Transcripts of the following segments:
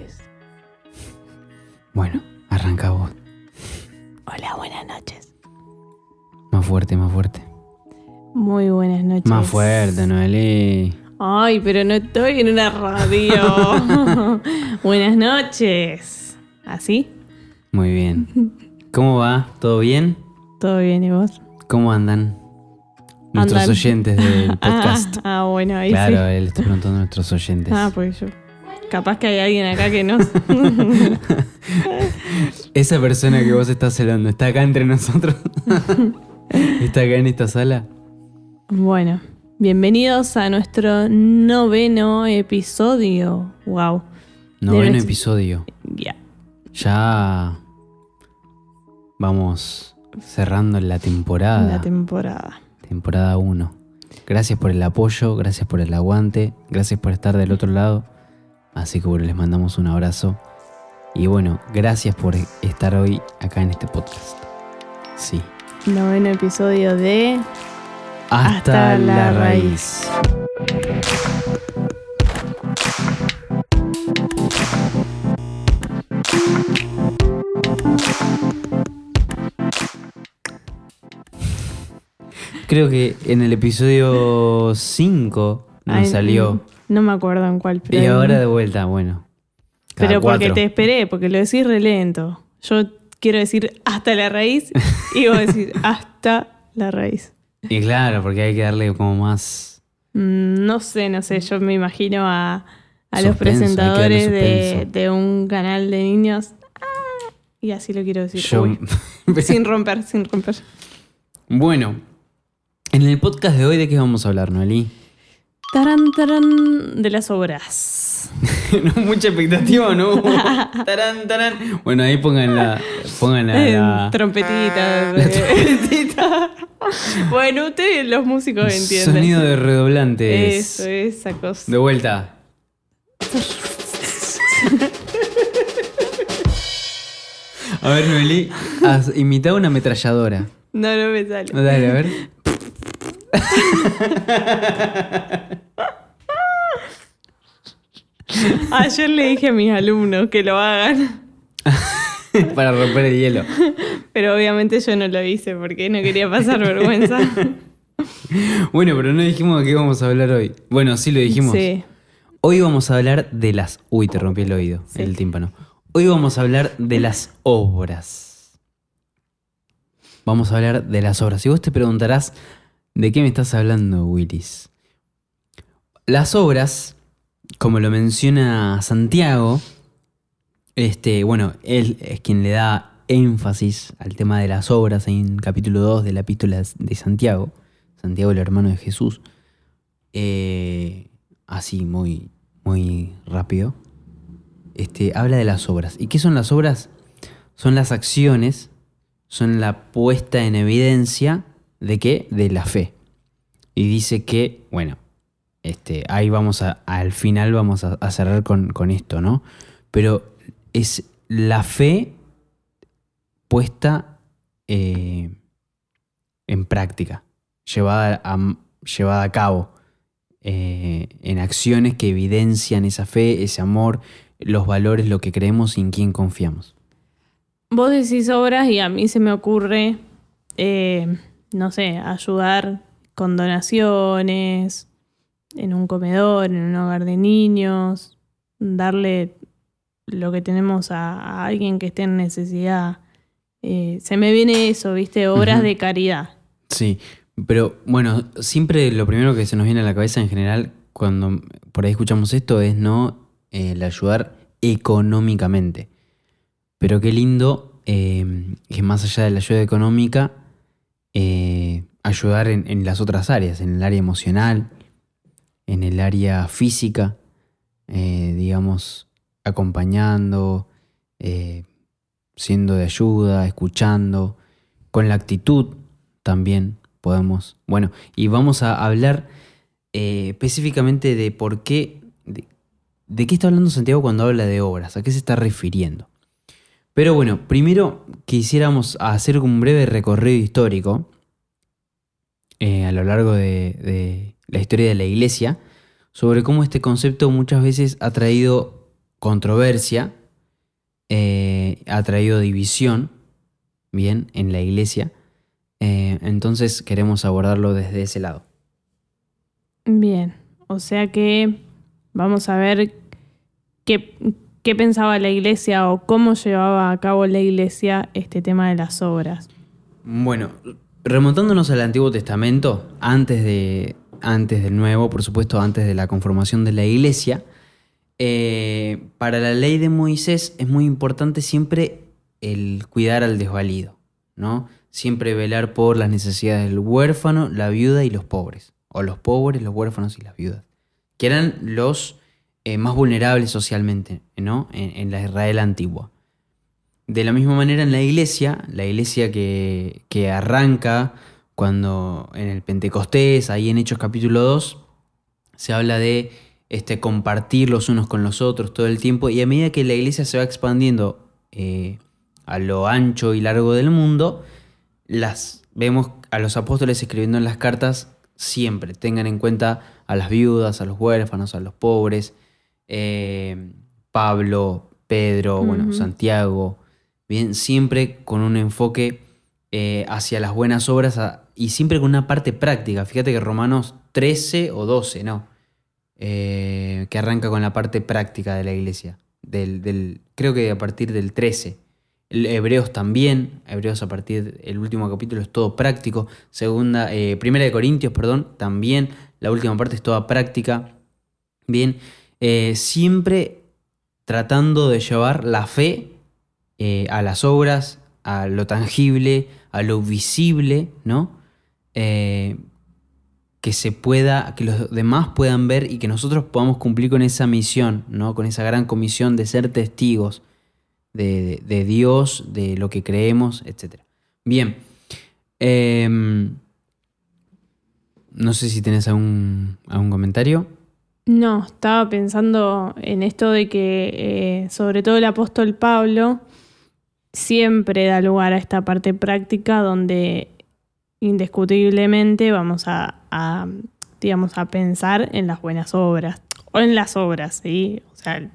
noches. Bueno, arranca vos. Hola, buenas noches. Más fuerte, más fuerte. Muy buenas noches. Más fuerte, Noelí. Ay, pero no estoy en una radio. buenas noches. ¿Así? Muy bien. ¿Cómo va? ¿Todo bien? ¿Todo bien y vos? ¿Cómo andan? Nuestros Andan. oyentes del podcast. Ah, ah, bueno, ahí claro, sí. él está preguntando a nuestros oyentes. Ah, pues yo. Capaz que hay alguien acá que no. Esa persona que vos estás celando, ¿está acá entre nosotros? ¿Está acá en esta sala? bueno, bienvenidos a nuestro noveno episodio. Wow. Noveno episodio. Ya. Ya vamos cerrando la temporada. La temporada. temporada 1. Gracias por el apoyo, gracias por el aguante, gracias por estar del otro lado. Así que bueno, les mandamos un abrazo. Y bueno, gracias por estar hoy acá en este podcast. Sí. Noveno episodio de Hasta, Hasta la, la raíz. Creo que en el episodio 5 nos Ay, salió. No me acuerdo en cuál. Pero Y ahora de vuelta, bueno. Pero porque cuatro. te esperé, porque lo decís re lento. Yo quiero decir hasta la raíz y vos decís hasta la raíz. Y claro, porque hay que darle como más. Mm, No sé, no sé, yo me imagino a, a los Suspenso, presentadores de, de un canal de niños. Ah, Y así lo quiero decir. Yo- Uy, sin romper, sin romper. Bueno, en el podcast de hoy, ¿de qué vamos a hablar, Noelí? Tarán, tarán, de las obras. no, mucha expectativa, ¿no? tarán, tarán. Bueno, ahí pongan la. Pongan la. la- Trompetita. La trompetita. bueno, ustedes los músicos entienden. sonido de redoblantes. Eso, esa cosa. De vuelta. A ver, Noelí, haz- imita una ametralladora. No, no me sale. Dale, a ver. Ayer le dije a mis alumnos que lo hagan, Para romper el hielo. pero obviamente yo no lo hice porque no quería pasar vergüenza. Bueno, pero no dijimos de qué vamos a hablar hoy. Bueno, sí lo dijimos. Sí. Hoy vamos a hablar de las. Uy, te rompí el oído, Sí. el tímpano. Hoy vamos a hablar de las obras. Vamos a hablar de las obras. Y vos te preguntarás, ¿de qué me estás hablando, Willis? Las obras, como lo menciona Santiago, este, bueno, él es quien le da énfasis al tema de las obras en capítulo 2 de la epístola de Santiago. Santiago, el hermano de Jesús. Eh, así, muy, muy rápido. Este, habla de las obras. ¿Y qué son las obras? Son las acciones, son la puesta en evidencia de qué? De la fe. Y dice que, bueno, este, ahí vamos a, al final vamos a, cerrar con, con esto, ¿no? Pero es la fe puesta eh, en práctica, llevada a, llevada a cabo eh, en acciones que evidencian esa fe, ese amor, los valores, lo que creemos y en quién confiamos. Vos decís obras y a mí se me ocurre, eh, no sé, ayudar con donaciones en un comedor, en un hogar de niños, darle lo que tenemos a, a alguien que esté en necesidad. Eh, se me viene eso, ¿viste? Obras de caridad. Sí, pero bueno, siempre lo primero que se nos viene a la cabeza en general cuando por ahí escuchamos esto es no Eh, el ayudar económicamente. Pero qué lindo eh, que más allá de la ayuda económica, ayudar en, las otras áreas, en el área emocional, en el área física, eh, digamos, acompañando, eh, siendo de ayuda, escuchando, con la actitud también podemos. Bueno, y vamos a hablar eh, específicamente de por qué, de, de qué está hablando Santiago cuando habla de obras, a qué se está refiriendo. Pero bueno, primero quisiéramos hacer un breve recorrido histórico eh, a lo largo de, de la historia de la iglesia sobre cómo este concepto muchas veces ha traído controversia, eh, ha traído división, bien, en la iglesia. Eh, entonces queremos abordarlo desde ese lado. Bien, o sea que vamos a ver qué, qué pensaba la iglesia o cómo llevaba a cabo la iglesia este tema de las obras. Bueno, remontándonos al Antiguo Testamento, antes, de, antes del Nuevo, por supuesto, antes de la conformación de la iglesia, eh, para la ley de Moisés es muy importante siempre el cuidar al desvalido, ¿no? Siempre velar por las necesidades del huérfano, la viuda y los pobres, o los pobres, los huérfanos y las viudas, que eran los eh, más vulnerables socialmente, ¿no? En, la Israel antigua. De la misma manera en la iglesia, la iglesia que, que arranca cuando en el Pentecostés, ahí en Hechos capítulo 2, se habla de este, compartir los unos con los otros todo el tiempo. Y a medida que la iglesia se va expandiendo eh, a lo ancho y largo del mundo, las vemos a los apóstoles escribiendo en las cartas siempre. Tengan en cuenta a las viudas, a los huérfanos, a los pobres. Eh, Pablo, Pedro, bueno, Santiago. Bien, siempre con un enfoque eh, hacia las buenas obras y siempre con una parte práctica. Fíjate que Romanos 13 o 12, ¿no? Eh, que arranca con la parte práctica de la iglesia. Del, creo que a partir del 13. Hebreos también, Hebreos a partir del último capítulo es todo práctico. Segunda, eh, primera de Corintios, perdón, también la última parte es toda práctica. Bien, siempre tratando de llevar la fe a las obras, a lo tangible, a lo visible, ¿no? que se pueda, que los demás puedan ver y que nosotros podamos cumplir con esa misión, ¿no? Con esa gran comisión de ser testigos de, Dios, de lo que creemos, etc. Bien. Em, no sé si tenés algún, algún comentario. No, estaba pensando en esto de que eh, sobre todo el apóstol Pablo siempre da lugar a esta parte práctica donde indiscutiblemente vamos a, digamos, a pensar en las buenas obras, o en las obras, ¿sí? O sea,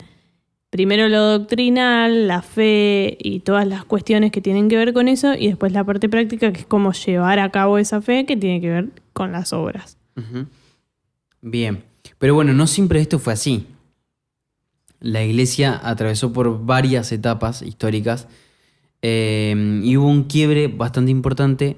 primero lo doctrinal, la fe y todas las cuestiones que tienen que ver con eso, y después la parte práctica, que es cómo llevar a cabo esa fe que tiene que ver con las obras. Bien, pero bueno, no siempre esto fue así. La iglesia atravesó por varias etapas históricas eh, y hubo un quiebre bastante importante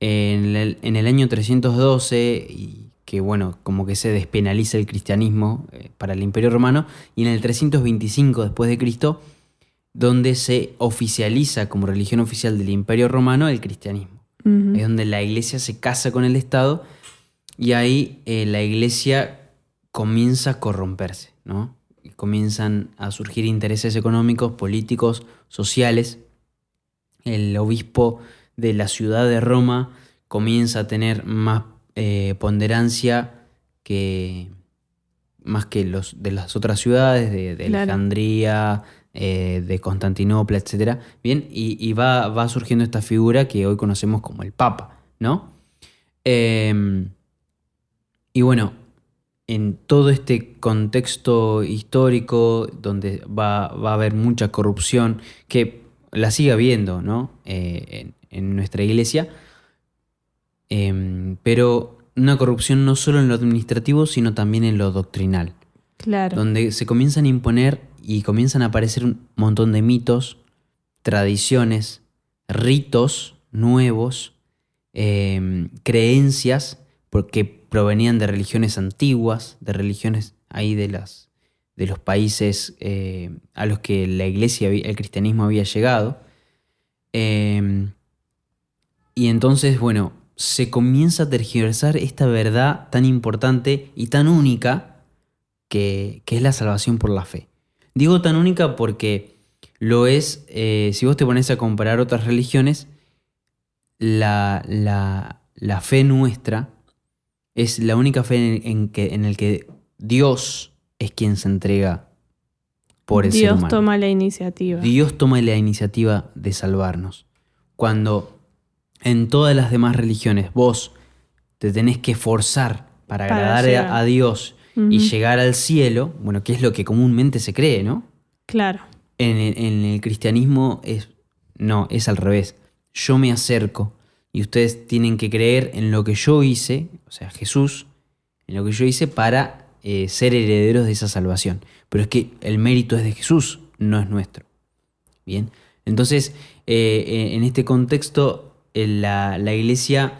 en el, año 312, y que bueno, como que se despenaliza el cristianismo eh, para el Imperio Romano, y en el 325 después de Cristo, donde se oficializa como religión oficial del Imperio Romano el cristianismo. Es donde la iglesia se casa con el Estado y ahí eh, la iglesia comienza a corromperse, ¿no? comienzan a surgir intereses económicos, políticos, sociales. El obispo de la ciudad de Roma comienza a tener más eh, ponderancia que más que los de las otras ciudades, de, Alejandría, eh, de Constantinopla, etc. Bien, y, va, va, surgiendo esta figura que hoy conocemos como el Papa, ¿no? Em, y bueno, en todo este contexto histórico donde va, a haber mucha corrupción, que la sigue habiendo, ¿no? Eh, en nuestra iglesia, em, pero una corrupción no solo en lo administrativo, sino también en lo doctrinal. Claro. Donde se comienzan a imponer y comienzan a aparecer un montón de mitos, tradiciones, ritos nuevos, em, creencias, porque provenían de religiones antiguas, de religiones ahí de las de los países eh, a los que la iglesia, el cristianismo había llegado. Em, y entonces, bueno, se comienza a tergiversar esta verdad tan importante y tan única que, es la salvación por la fe. Digo tan única porque lo es, eh, si vos te pones a comparar otras religiones, la, la, fe nuestra es la única fe en, que, en el que Dios es quien se entrega por el Dios toma la iniciativa. Dios toma la iniciativa de salvarnos. Cuando en todas las demás religiones vos te tenés que forzar para, agradar a, Dios y llegar al cielo, bueno, que es lo que comúnmente se cree, ¿no? Claro. En el, en el cristianismo es, no, es al revés. Yo me acerco y ustedes tienen que creer en lo que yo hice, o sea, Jesús, en lo que yo hice para eh, ser herederos de esa salvación. Pero es que el mérito es de Jesús, no es nuestro. Bien, entonces eh, eh, en este contexto la, la iglesia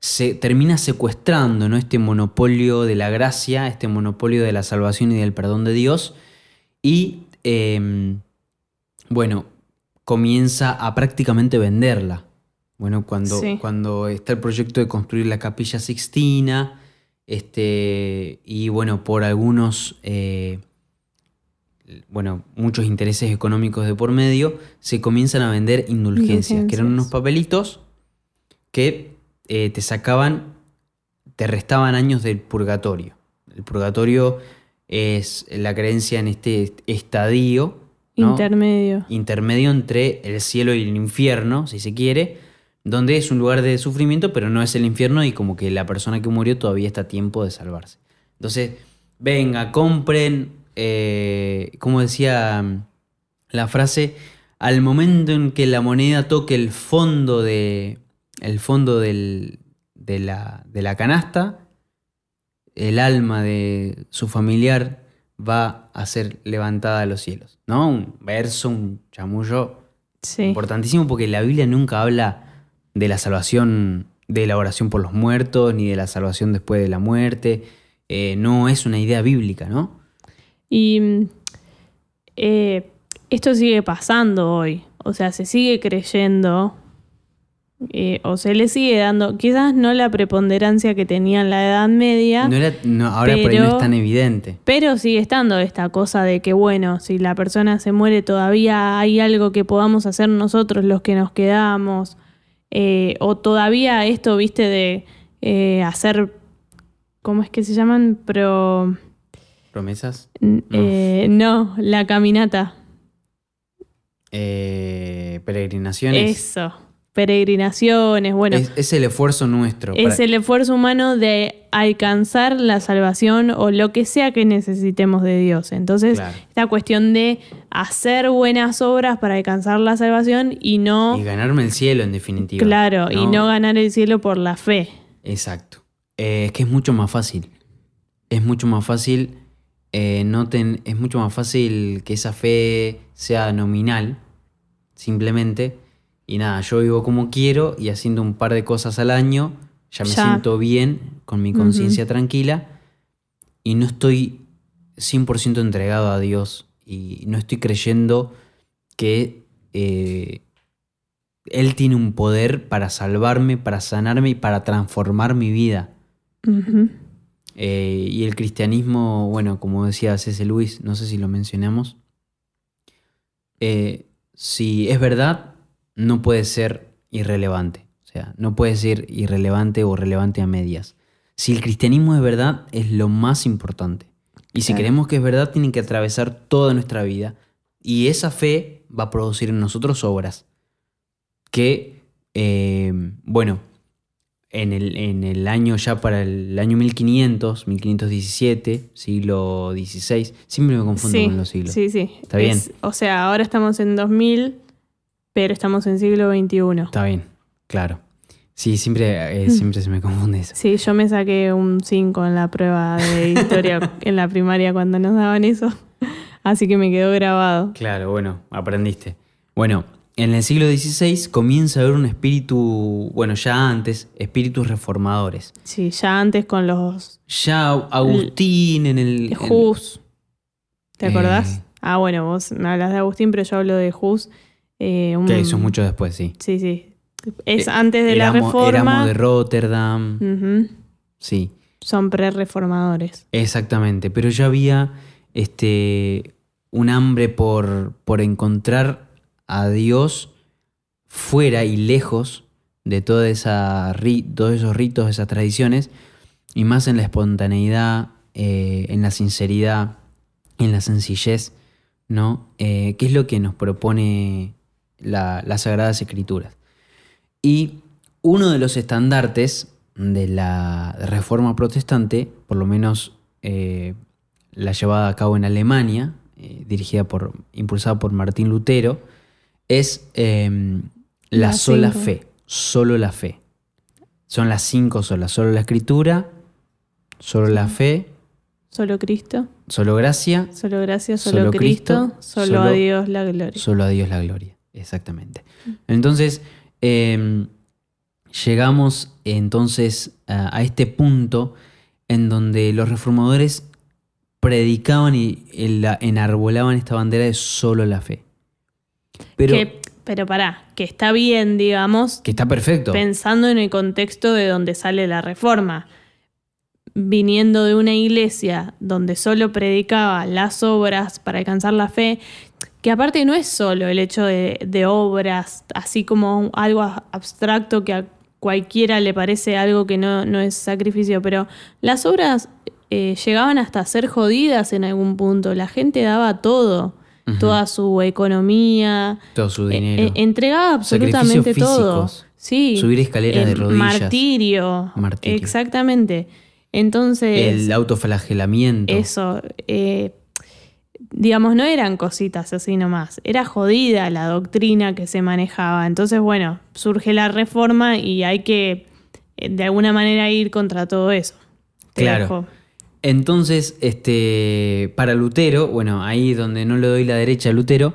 se termina secuestrando ¿no? este monopolio de la gracia, este monopolio de la salvación y del perdón de Dios, y eh, bueno, comienza a prácticamente venderla. Bueno, cuando, Sí. cuando está el proyecto de construir la capilla sixtina, este, y bueno, por algunos, eh, bueno, muchos intereses económicos de por medio, se comienzan a vender indulgencias, que eran unos papelitos que eh, te sacaban, te restaban años del purgatorio. El purgatorio es la creencia en este estadio ¿no? Intermedio. intermedio entre el cielo y el infierno, si se quiere, donde es un lugar de sufrimiento, pero no es el infierno y como que la persona que murió todavía está a tiempo de salvarse. Entonces, venga, compren, eh, como decía mm, la frase, al momento en que la moneda toque el fondo de, el fondo del- de, la, de la canasta, el alma de su familiar va a ser levantada a los cielos. ¿No? Un verso, un chamullo Sí. importantísimo porque la Biblia nunca habla de la salvación, de la oración por los muertos, ni de la salvación después de la muerte. Eh, no es una idea bíblica, ¿no? Y mm, eh, esto sigue pasando hoy. O sea, se sigue creyendo eh, o se le sigue dando, quizás no la preponderancia que tenía en la Edad Media, No era- no, ahora por ahí no Pero- es tan evidente. pero sigue estando esta cosa de que, bueno, si la persona se muere todavía hay algo que podamos hacer nosotros los que nos quedamos. Eh, o todavía esto, viste, de eh, hacer, ¿cómo es que se llaman? Pro... ¿Promesas? eh, no, la caminata. Eh, peregrinaciones. Eso, peregrinaciones, bueno, es, es, es el esfuerzo nuestro. para- el esfuerzo humano de alcanzar la salvación o lo que sea que necesitemos de Dios. Entonces, Claro. esta cuestión de hacer buenas obras para alcanzar la salvación y no, Y ganarme el cielo, en definitiva. claro, y no ganar el cielo por la fe. Exacto. Eh, es que es mucho más fácil. Es mucho más fácil. eh, no ten- es mucho más fácil que esa fe sea nominal, simplemente. Y nada, yo vivo como quiero y haciendo un par de cosas al año, ya me Ya. siento bien, con mi conciencia tranquila, y no estoy 100% entregado a Dios y no estoy creyendo que eh, Él tiene un poder para salvarme, para sanarme y para transformar mi vida. Eh, y el cristianismo, bueno, como decía C.S. Lewis, no sé si lo mencionamos, eh, si es verdad, no puede ser irrelevante. O sea, no puede ser irrelevante o relevante a medias. Si el cristianismo es verdad, es lo más importante. Y si creemos que es verdad, tiene que atravesar toda nuestra vida. Y esa fe va a producir en nosotros obras que, eh, bueno, en el, en el año ya para el año 1500, 1517, siglo XVI, siempre me confundo Sí, con los siglos. sí, sí. Está bien. Es- o sea, ahora estamos en 2000, pero estamos en siglo XXI. Está bien, claro. Sí, siempre, Mm. eh, siempre se me confunde eso. Sí, yo me saqué un 5 en la prueba de historia en la primaria cuando nos daban eso. Así que me quedó grabado. Claro, bueno, aprendiste. Bueno, en el siglo XVI comienza a haber un espíritu, bueno, ya antes, espíritus reformadores. Sí, ya antes con los Ya Agustín en el... en- Hus. ¿Te Eh. acordás? Ah, bueno, vos me hablas de Agustín, pero yo hablo de Hus. Eh, un- que eso es mucho después, sí. Sí, sí. Es Eh, antes de la reforma. Erasmo de Rotterdam, sí. Son pre-reformadores. Exactamente, pero ya había este, un hambre por, por encontrar a Dios fuera y lejos de toda esa, todos esos ritos, esas tradiciones, y más en la espontaneidad, eh, en la sinceridad, en la sencillez, ¿no? Eh, ¿Qué es lo que nos propone la- las Sagradas Escrituras? Y uno de los estandartes de la reforma protestante, por lo menos eh, la llevada a cabo en Alemania, eh, dirigida por, impulsada por Martín Lutero, es em, la sola cinco. fe, solo la fe. Son las cinco solas, solo la escritura, solo la fe, Solo Cristo, solo gracia, solo gracia, solo, Solo Cristo, Cristo, solo, solo- a Dios la gloria. solo a Dios la gloria. Exactamente. Entonces, em, llegamos entonces a, a este punto en donde los reformadores predicaban y la- enarbolaban esta bandera de solo la fe. Pero que, pero pará, que está bien, digamos, que está perfecto. pensando en el contexto de donde sale la reforma. Viniendo de una iglesia donde solo predicaba las obras para alcanzar la fe, que aparte no es solo el hecho de, de obras, así como algo abstracto que a cualquiera le parece algo que no, no es sacrificio, pero las obras eh, llegaban hasta ser jodidas en algún punto. La gente daba todo, toda su economía, Todo su eh, dinero. eh, entregaba Sacrificios absolutamente todo. Sí. Subir escaleras de rodillas. Martirio. Martirio. Exactamente. Entonces, el autoflagelamiento. eso, eh, digamos, no eran cositas así nomás. Era jodida la doctrina que se manejaba. Entonces, bueno, surge la reforma y hay que, eh, de alguna manera, ir contra todo eso. Te Claro. dejo. Entonces, este, para Lutero, bueno, ahí donde no le doy la derecha a Lutero,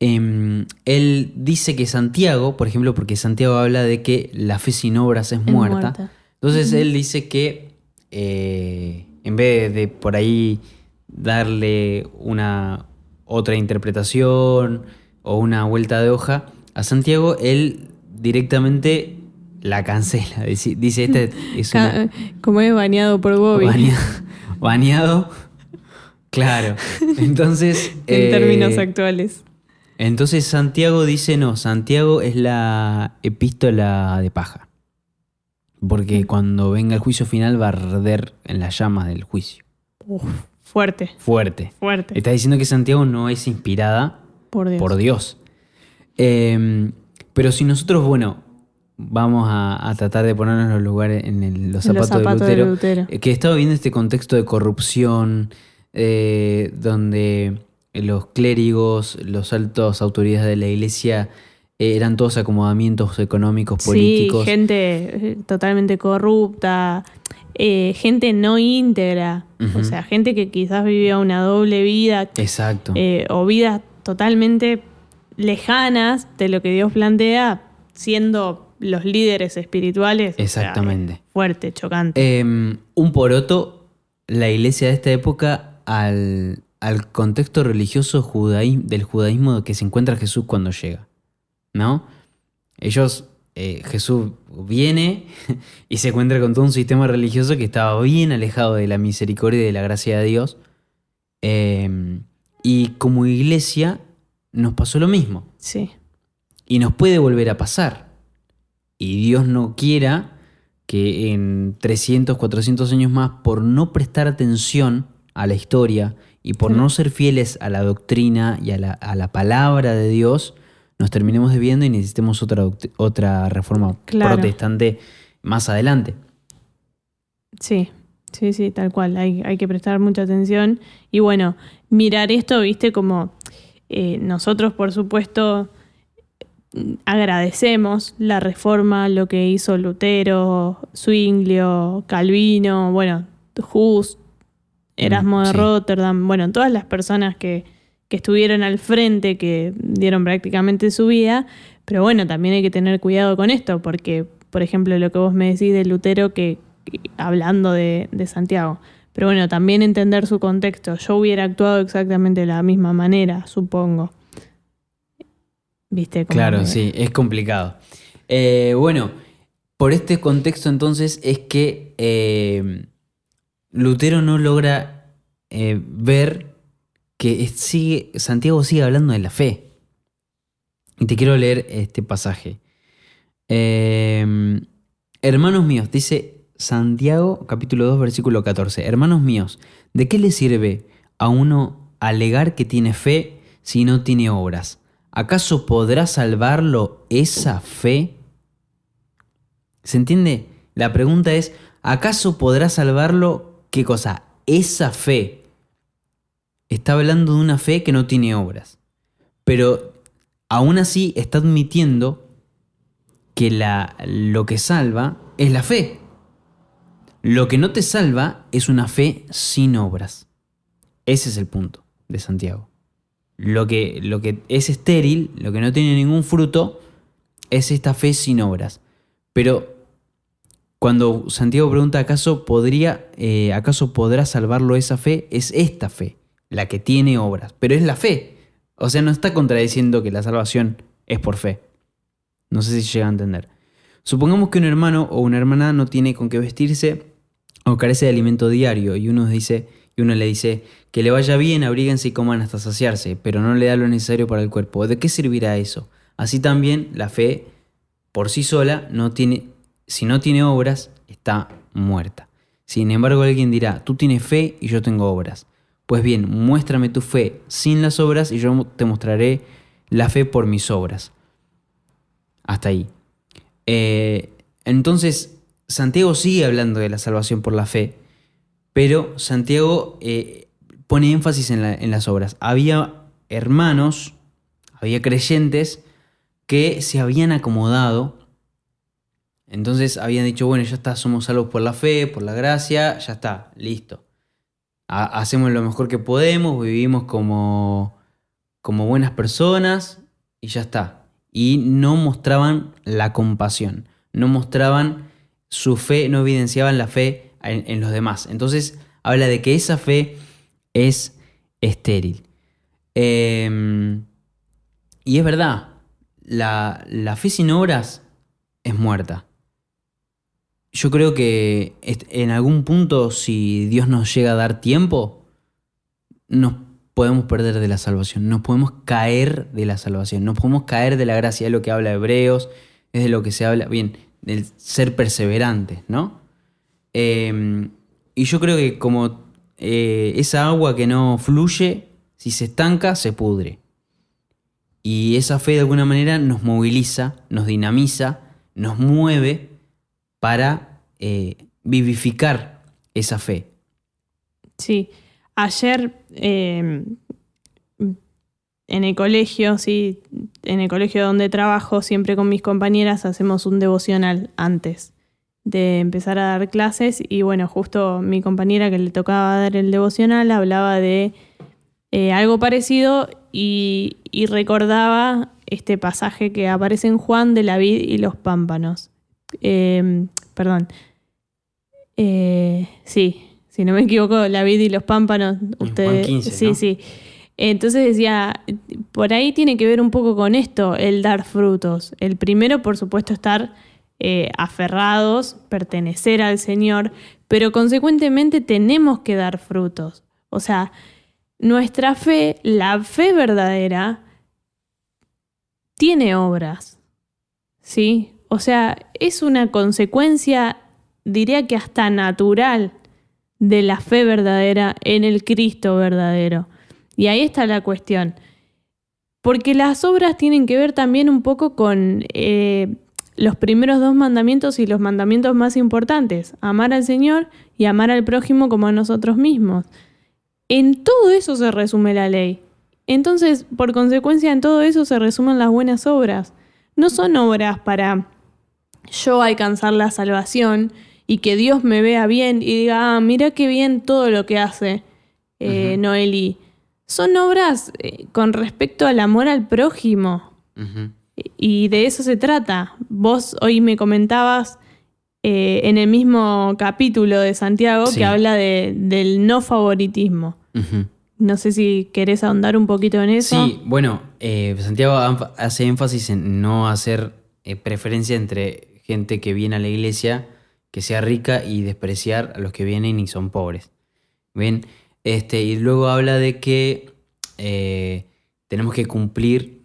em, él dice que Santiago, por ejemplo, porque Santiago habla de que la fe sin obras es Es muerta. muerta. Entonces él dice que eh, en vez de por ahí darle una otra interpretación o una vuelta de hoja a Santiago, él directamente la cancela. Dice, dice esta es una, Como es bañado por Bobby. Baña- bañado. Claro. Entonces. en eh, términos actuales. Entonces Santiago dice: no, Santiago es la epístola de paja. Porque cuando venga el juicio final va a arder en las llamas del juicio. Uf, fuerte, Fuerte. fuerte. Está diciendo que Santiago no es inspirada Por Dios. por Dios. Eh, pero si nosotros, bueno, vamos a, a tratar de ponernos los lugares, en el- los zapatos, los zapatos de de Lutero, eh, que estaba viendo este contexto de corrupción, eh, donde los clérigos, los altos autoridades de la iglesia eh, eran todos acomodamientos económicos, políticos. Sí, gente eh, totalmente corrupta, eh, gente no íntegra, o sea, gente que quizás vivía una doble vida Exacto. eh, o vidas totalmente lejanas de lo que Dios plantea, siendo los líderes espirituales. o sea, Exactamente. fuerte, chocante. Eh, un poroto, la iglesia de esta época, al, al contexto religioso judaí- del judaísmo que se encuentra Jesús cuando llega. ¿No? Ellos, eh, Jesús viene y se encuentra con todo un sistema religioso que estaba bien alejado de la misericordia y de la gracia de Dios. Eh, y como iglesia nos pasó lo mismo. sí, Y nos puede volver a pasar. Y Dios no quiera que en 300, 400 años más, por no prestar atención a la historia y por no ser fieles a la doctrina y a la, a la palabra de Dios, nos terminemos debiendo y necesitemos otra, otra reforma Claro. protestante más adelante. sí, sí, sí, tal cual. Hay, hay que prestar mucha atención. Y bueno, mirar esto, viste, como eh, nosotros, por supuesto, agradecemos la reforma, lo que hizo Lutero, Zwinglio, Calvino, bueno, Hus, Erasmo de sí. Rotterdam, bueno, todas las personas que, que estuvieron al frente, que dieron prácticamente su vida, pero bueno, también hay que tener cuidado con esto, porque, por ejemplo, lo que vos me decís de Lutero, que, que- hablando de, de Santiago, pero bueno, también entender su contexto. Yo hubiera actuado exactamente de la misma manera, supongo. ¿Viste? Claro, sí, es complicado. Eh, bueno, por este contexto entonces es que eh, Lutero no logra eh, ver que sigue, Santiago sigue hablando de la fe. Y te quiero leer este pasaje. Eh, hermanos míos, dice Santiago capítulo 2 versículo 14. Hermanos míos, ¿de qué le sirve a uno alegar que tiene fe si no tiene obras? ¿Acaso podrá salvarlo esa fe? ¿Se entiende? La pregunta es, ¿acaso podrá salvarlo qué cosa? Esa fe. Está hablando de una fe que no tiene obras. Pero aún así está admitiendo que la, lo que salva es la fe. Lo que no te salva es una fe sin obras. Ese es el punto de Santiago. Lo que, es estéril, lo que no tiene ningún fruto, es esta fe sin obras. Pero cuando Santiago pregunta acaso podría, eh, acaso podrá salvarlo esa fe, es esta fe, la que tiene obras. Pero es la fe. O sea, no está contradiciendo que la salvación es por fe. No sé si llega a entender. Supongamos que un hermano o una hermana no tiene con qué vestirse o carece de alimento diario y uno dice y uno le dice que le vaya bien, abríguense y coman hasta saciarse, pero no le da lo necesario para el cuerpo. ¿De qué servirá eso? Así también la fe por sí sola no tiene si no tiene obras está muerta. Sin embargo, alguien dirá, tú tienes fe y yo tengo obras. Pues bien, muéstrame tu fe sin las obras y yo te mostraré la fe por mis obras. Hasta ahí. Eh, entonces, Santiago sigue hablando de la salvación por la fe, pero Santiago eh, pone énfasis en, en las obras. Había hermanos, había creyentes que se habían acomodado. Entonces habían dicho, bueno, ya está, somos salvos por la fe, por la gracia, ya está, listo. Hacemos lo mejor que podemos, vivimos como, como buenas personas y ya está y no mostraban la compasión, no mostraban su fe, no evidenciaban la fe en, los demás. Entonces habla de que esa fe es estéril. Em, y es verdad, la, la, fe sin obras es muerta. Yo creo que en algún punto, si Dios nos llega a dar tiempo, nos podemos perder de la salvación, no podemos caer de la salvación, no podemos caer de la gracia, es lo que habla Hebreos, es de lo que se habla, bien, del ser perseverante, ¿no? Em, y yo creo que como eh, esa agua que no fluye, si se estanca, se pudre. Y esa fe de alguna manera nos moviliza, nos dinamiza, nos mueve para eh, vivificar esa fe. Sí, Ayer em, en el colegio, sí, en el colegio donde trabajo, siempre con mis compañeras hacemos un devocional antes de empezar a dar clases y bueno, justo mi compañera que le tocaba dar el devocional hablaba de eh, algo parecido y, recordaba este pasaje que aparece en Juan de la vid y los pámpanos. Em, perdón. Eh, sí, si no me equivoco, la vid y los pámpanos. Ustedes, sí, sí. Entonces decía, por ahí tiene que ver un poco con esto, el dar frutos. El primero, por supuesto, estar eh, aferrados, pertenecer al Señor, pero consecuentemente tenemos que dar frutos. O sea, nuestra fe, la fe verdadera, tiene obras. ¿Sí? O sea, es una consecuencia, diría que hasta natural de la fe verdadera en el Cristo verdadero. Y ahí está la cuestión. Porque las obras tienen que ver también un poco con eh, los primeros dos mandamientos y los mandamientos más importantes, amar al Señor y amar al prójimo como a nosotros mismos. En todo eso se resume la ley. Entonces, por consecuencia, en todo eso se resumen las buenas obras. No son obras para yo alcanzar la salvación y que Dios me vea bien y diga, ah, mira qué bien todo lo que hace eh, Noeli. Son obras eh, con respecto al amor al prójimo. Y de eso se trata. Vos hoy me comentabas eh, en el mismo capítulo de Santiago que habla de, del no favoritismo. No sé si querés ahondar un poquito en eso. Sí, bueno, Santiago hace énfasis en no hacer preferencia entre gente que viene a la iglesia que sea rica y despreciar a los que vienen y son pobres. ¿Ven? Este, y luego habla de que eh, tenemos que cumplir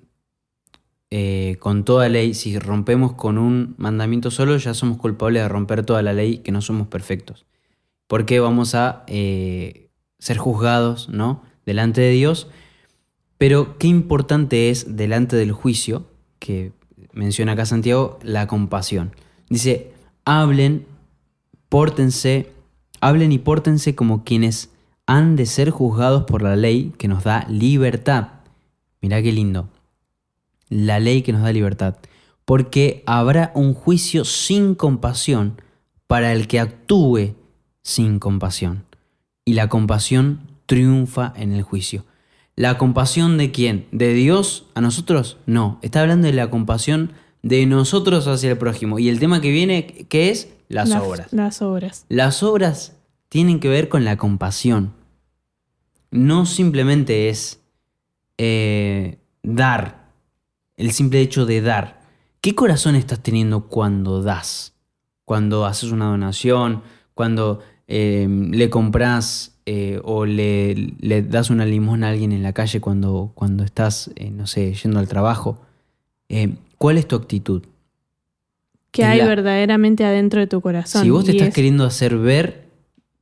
eh, con toda ley. Si rompemos con un mandamiento solo, ya somos culpables de romper toda la ley, que no somos perfectos. Porque vamos a eh, ser juzgados, ¿no? Delante de Dios. Pero qué importante es delante del juicio, que menciona acá Santiago, la compasión. Dice, hablen pórtense, hablen y pórtense como quienes han de ser juzgados por la ley que nos da libertad. Mirá qué lindo. La ley que nos da libertad. Porque habrá un juicio sin compasión para el que actúe sin compasión. Y la compasión triunfa en el juicio. ¿La compasión de quién? ¿De Dios a nosotros? No, está hablando de la compasión de nosotros hacia el prójimo. Y el tema que viene, ¿qué es? Las, obras. Las obras. Las obras tienen que ver con la compasión. No simplemente es eh, dar, el simple hecho de dar. ¿Qué corazón estás teniendo cuando das? Cuando haces una donación, cuando eh, le compras eh, o le, le, das una limosna a alguien en la calle cuando, cuando estás, eh, no sé, yendo al trabajo, eh, ¿cuál es tu actitud? ¿Qué hay verdaderamente adentro de tu corazón? Si vos te estás queriendo hacer ver,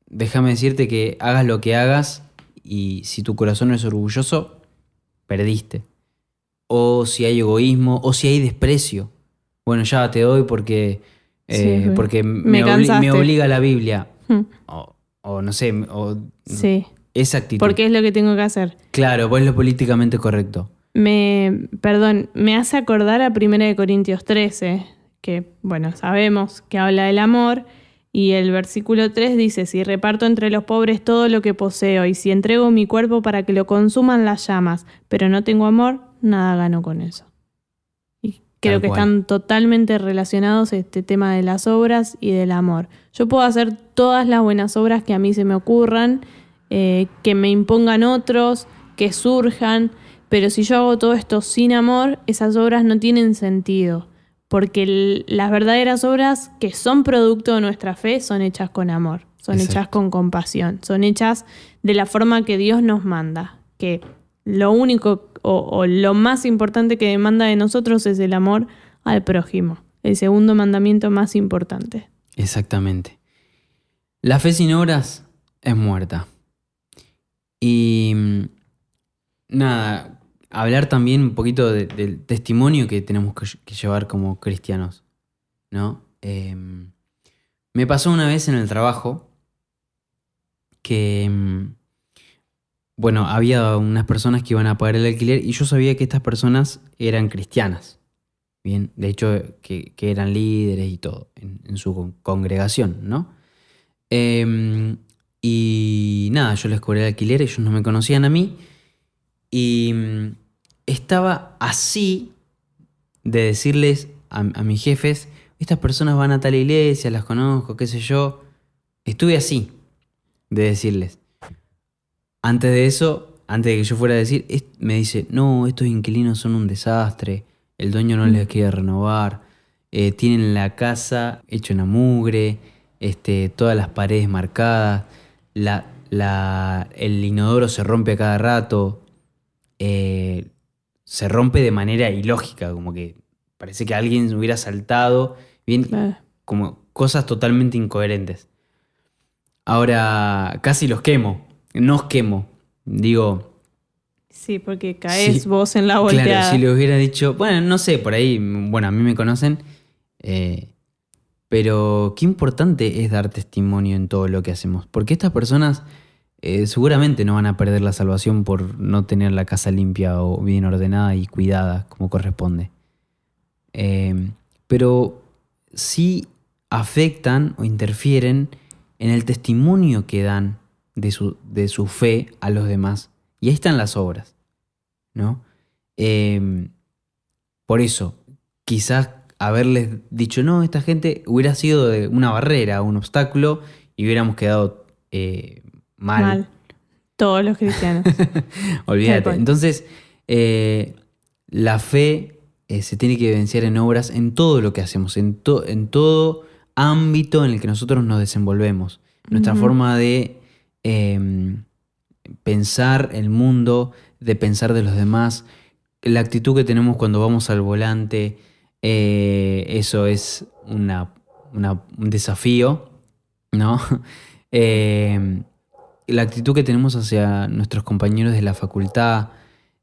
déjame decirte que hagas lo que hagas y si tu corazón es orgulloso, perdiste. O si hay egoísmo, o si hay desprecio. Bueno, ya te doy porque, porque me, me, obliga la Biblia. Hmm o no sé, o sí. esa actitud. Porque es lo que tengo que hacer. Claro, pues es lo políticamente correcto. Me, perdón, me hace acordar a 1 Corintios 13, que, bueno, sabemos que habla del amor, y el versículo 3 dice, si reparto entre los pobres todo lo que poseo, y si entrego mi cuerpo para que lo consuman las llamas, pero no tengo amor, nada gano con eso. Creo que están totalmente relacionados este tema de las obras y del amor. Yo puedo hacer todas las buenas obras que a mí se me ocurran, eh, que me impongan otros, que surjan, pero si yo hago todo esto sin amor, esas obras no tienen sentido, porque las verdaderas obras que son producto de nuestra fe son hechas con amor, son hechas con compasión, son hechas de la forma que Dios nos manda, que lo único o, lo más importante que demanda de nosotros es el amor al prójimo, el segundo mandamiento más importante. Exactamente. La fe sin obras es muerta. Y mm, nada, hablar también un poquito del testimonio que tenemos que, llevar como cristianos, ¿no? Em, me pasó una vez en el trabajo que mm, bueno, había unas personas que iban a pagar el alquiler y yo sabía que estas personas eran cristianas. Bien, de hecho, que, eran líderes y todo en, su congregación, ¿no? Em, y nada, yo les cobré el alquiler, ellos no me conocían a mí. Y mm, estaba así de decirles a, a mis jefes, estas personas van a tal iglesia, las conozco, qué sé yo. Estuve así de decirles. Antes de eso, antes de que yo fuera a decir, me dice, no, estos inquilinos son un desastre, el dueño no les mm. quiere renovar, eh, tienen la casa hecha una mugre, este, todas las paredes marcadas, la, el inodoro se rompe a cada rato, eh, se rompe de manera ilógica, como que parece que alguien hubiera saltado, bien, como cosas totalmente incoherentes. Ahora casi los quemo, os quemo. Digo. Sí, porque caes vos en la volteada. Claro, si le hubiera dicho, bueno, no sé, por ahí, bueno, a mí me conocen, eh, pero qué importante es dar testimonio en todo lo que hacemos, porque estas personas eh, seguramente no van a perder la salvación por no tener la casa limpia o bien ordenada y cuidada como corresponde. Eh, pero sí afectan o interfieren en el testimonio que dan de su, de su fe a los demás. Y ahí están las obras, ¿no? Em, por eso, quizás haberles dicho, no, esta gente hubiera sido de una barrera, un obstáculo, y hubiéramos quedado eh, mal. Todos los cristianos. Olvídate. Entonces, eh, la fe eh, se tiene que evidenciar en obras en todo lo que hacemos, en, en todo ámbito en el que nosotros nos desenvolvemos. Nuestra forma de Em, pensar el mundo, de pensar de los demás, la actitud que tenemos cuando vamos al volante, eh, eso es un desafío, ¿no? Em, la actitud que tenemos hacia nuestros compañeros de la facultad,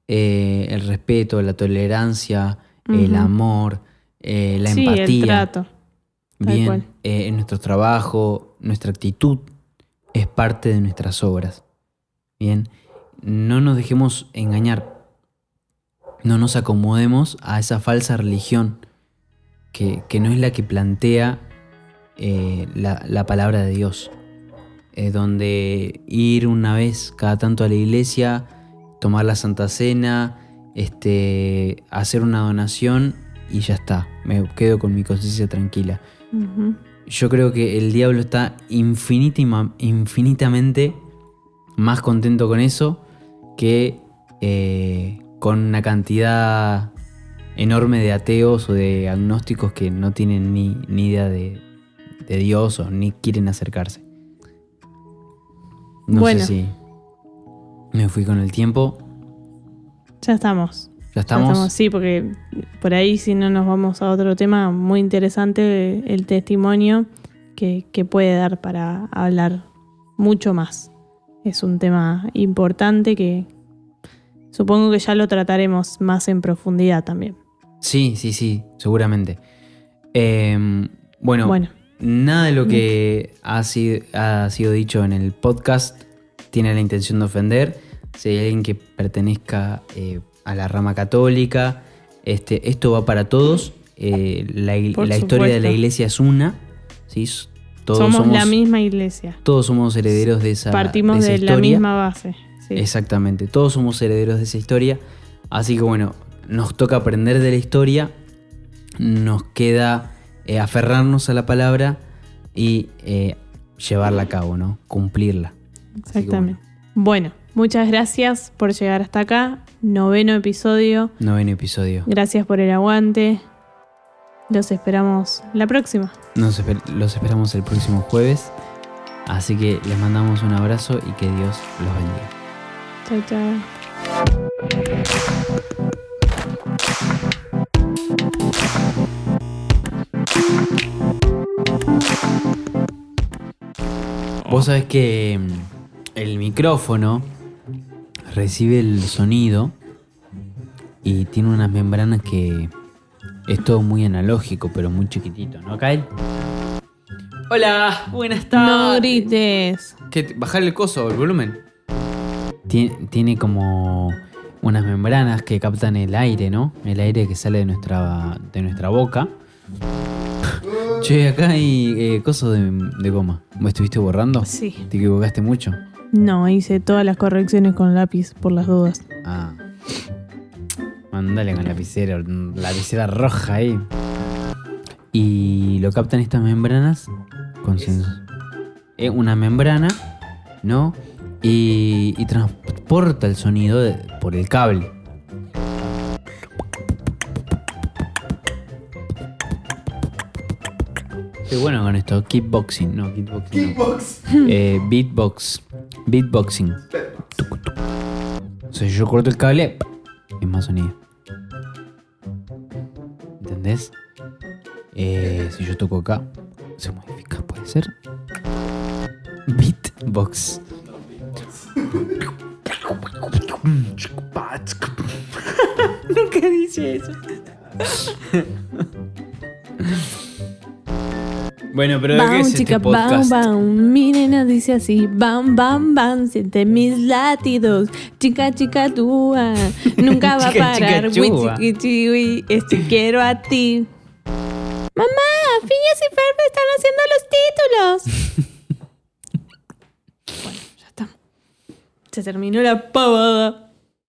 eh, el respeto, la tolerancia, el amor, eh, la empatía. El trato. Bien, en nuestro trabajo, nuestra actitud es parte de nuestras obras. Bien, no nos dejemos engañar. No nos acomodemos a esa falsa religión que, que no es la que plantea eh, la, la palabra de Dios. Eh, donde ir una vez cada tanto a la iglesia, tomar la Santa Cena, este, hacer una donación y ya está. Me quedo con mi conciencia tranquila. Yo creo que el diablo está infinitima- infinitamente más contento con eso que eh, con una cantidad enorme de ateos o de agnósticos que no tienen ni, ni idea de, de Dios o ni quieren acercarse. No Bueno. sé si me fui con el tiempo. Ya estamos. ¿Ya estamos? Sí, porque por ahí si no nos vamos a otro tema muy interesante, el testimonio que, que puede dar para hablar mucho más. Es un tema importante que supongo que ya lo trataremos más en profundidad también. Sí, sí, sí, seguramente. Em, bueno, Bueno, Nada de lo que ha sido, ha sido dicho en el podcast tiene la intención de ofender. Si hay alguien que pertenezca eh, a la rama católica, este, esto va para todos. Eh, la, historia de la iglesia es una. ¿sí? Todos somos, somos, la misma iglesia. todos somos herederos de esa, Partimos de la misma base. sí. Exactamente, todos somos herederos de esa historia. Así que bueno, nos toca aprender de la historia, nos queda eh, aferrarnos a la palabra y eh, llevarla a cabo, ¿no? Cumplirla. Exactamente. Bueno, muchas gracias por llegar hasta acá. Noveno episodio. Noveno episodio. Gracias por el aguante. Los esperamos la próxima. Nos esper- los esperamos el próximo jueves. Así que les mandamos un abrazo y que Dios los bendiga. Chao, chao. Vos sabés que mm, el micrófono recibe el sonido y tiene unas membranas que es todo muy analógico, pero muy chiquitito, ¿no, Kyle? Hola, buenas No grites. ¿Qué, ¿Bajar el coso, el volumen? Tiene, tiene como unas membranas que captan el aire, ¿no? El aire que sale de nuestra, de nuestra boca. che, acá hay eh, coso de, de goma. ¿Vos estuviste borrando? Sí. ¿Te equivocaste mucho? No, hice todas las correcciones con lápiz por las dudas. Ah. Mandale con lapicero, lapicera roja ahí. Y lo captan estas membranas con Es una membrana, ¿no? Y, y transporta el sonido de- por el cable. Estoy bueno con esto, kickboxing, no, kickboxing. no. Eh, beatbox, beatboxing. O sea, yo corto el cable, es más sonido. ¿Entendés? Eh, si yo toco acá, se modifica, puede ser. Beatbox. Nunca dice eso. bueno, pero ¿de qué Bam, es chica, este bam, podcast? bam. Mi nena dice así, bam, bam, bam, siente mis latidos. Chica, chica, túa, nunca va a Chica, parar. Chiqui, este quiero a ti. Mamá, Phineas y Ferb están haciendo los títulos. bueno, ya está. Se terminó la pavada.